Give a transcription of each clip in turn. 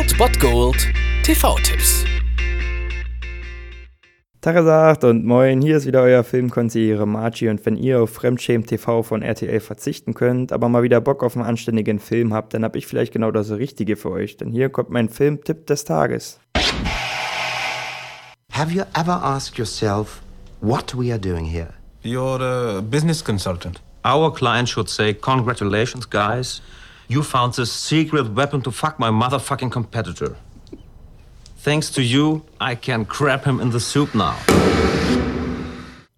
Old Bot Gold TV-Tipps. Tagesacht und moin, hier ist wieder euer Filmkonsigliere Margie und wenn ihr auf Fremdschämen TV von RTL verzichten könnt, aber mal wieder Bock auf einen anständigen Film habt, dann hab ich vielleicht genau das Richtige für euch, denn hier kommt mein Filmtipp des Tages. Have you ever asked yourself what we are doing here? You're a business consultant. Our client should say, Congratulations, guys. You found the secret weapon to fuck my motherfucking competitor. Thanks to you, I can crab him in the soup now.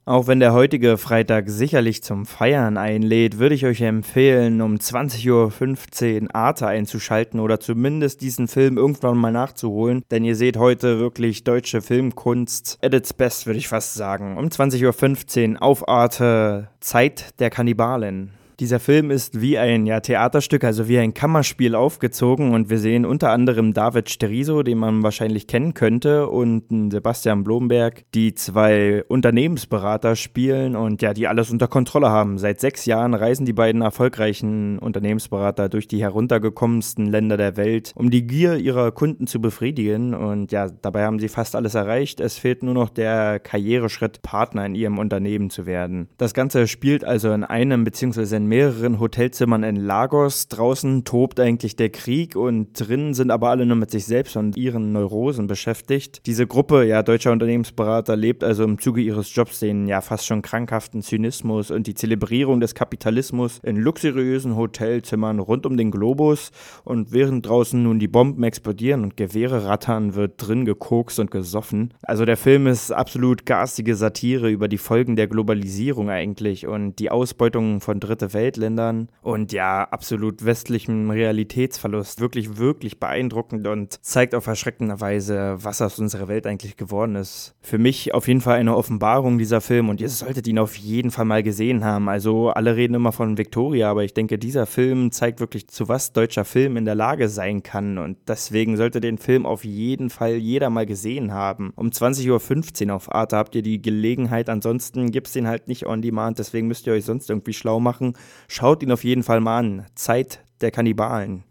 Auch wenn der heutige Freitag sicherlich zum Feiern einlädt, würde ich euch empfehlen, um 20.15 Uhr Arte einzuschalten oder zumindest diesen Film irgendwann mal nachzuholen, denn ihr seht heute wirklich deutsche Filmkunst at its best, würde ich fast sagen. Um 20.15 Uhr auf Arte Zeit der Kannibalen. Dieser Film ist wie ein ja, Theaterstück, also wie ein Kammerspiel aufgezogen und wir sehen unter anderem David Steriso, den man wahrscheinlich kennen könnte, und Sebastian Blomberg, die zwei Unternehmensberater spielen und ja, die alles unter Kontrolle haben. Seit sechs Jahren reisen die beiden erfolgreichen Unternehmensberater durch die heruntergekommensten Länder der Welt, um die Gier ihrer Kunden zu befriedigen und ja, dabei haben sie fast alles erreicht. Es fehlt nur noch der Karriereschritt, Partner in ihrem Unternehmen zu werden. Das Ganze spielt also in einem bzw. in mehreren Hotelzimmern in Lagos. Draußen tobt eigentlich der Krieg und drinnen sind aber alle nur mit sich selbst und ihren Neurosen beschäftigt. Diese Gruppe, ja, deutscher Unternehmensberater, lebt also im Zuge ihres Jobs den ja fast schon krankhaften Zynismus und die Zelebrierung des Kapitalismus in luxuriösen Hotelzimmern rund um den Globus. Und während draußen nun die Bomben explodieren und Gewehre rattern, wird drin gekokst und gesoffen. Also der Film ist absolut garstige Satire über die Folgen der Globalisierung eigentlich und die Ausbeutung von Dritte Welt Weltländern und ja, absolut westlichem Realitätsverlust. Wirklich, wirklich beeindruckend und zeigt auf erschreckende Weise, was aus unserer Welt eigentlich geworden ist. Für mich auf jeden Fall eine Offenbarung dieser Film und ihr solltet ihn auf jeden Fall mal gesehen haben. Also alle reden immer von Victoria, aber ich denke, dieser Film zeigt wirklich, zu was deutscher Film in der Lage sein kann und deswegen sollte den Film auf jeden Fall jeder mal gesehen haben. Um 20.15 Uhr auf Arte habt ihr die Gelegenheit, ansonsten gibt es den halt nicht on demand, deswegen müsst ihr euch sonst irgendwie schlau machen Schaut ihn auf jeden Fall mal an. Zeit der Kannibalen.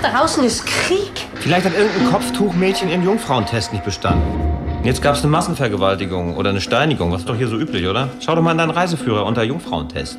Da draußen ist Krieg. Vielleicht hat irgendein Kopftuchmädchen ihren Jungfrauentest nicht bestanden. Jetzt gab es eine Massenvergewaltigung oder eine Steinigung. Das ist doch hier so üblich, oder? Schau doch mal in deinen Reiseführer unter Jungfrauentest.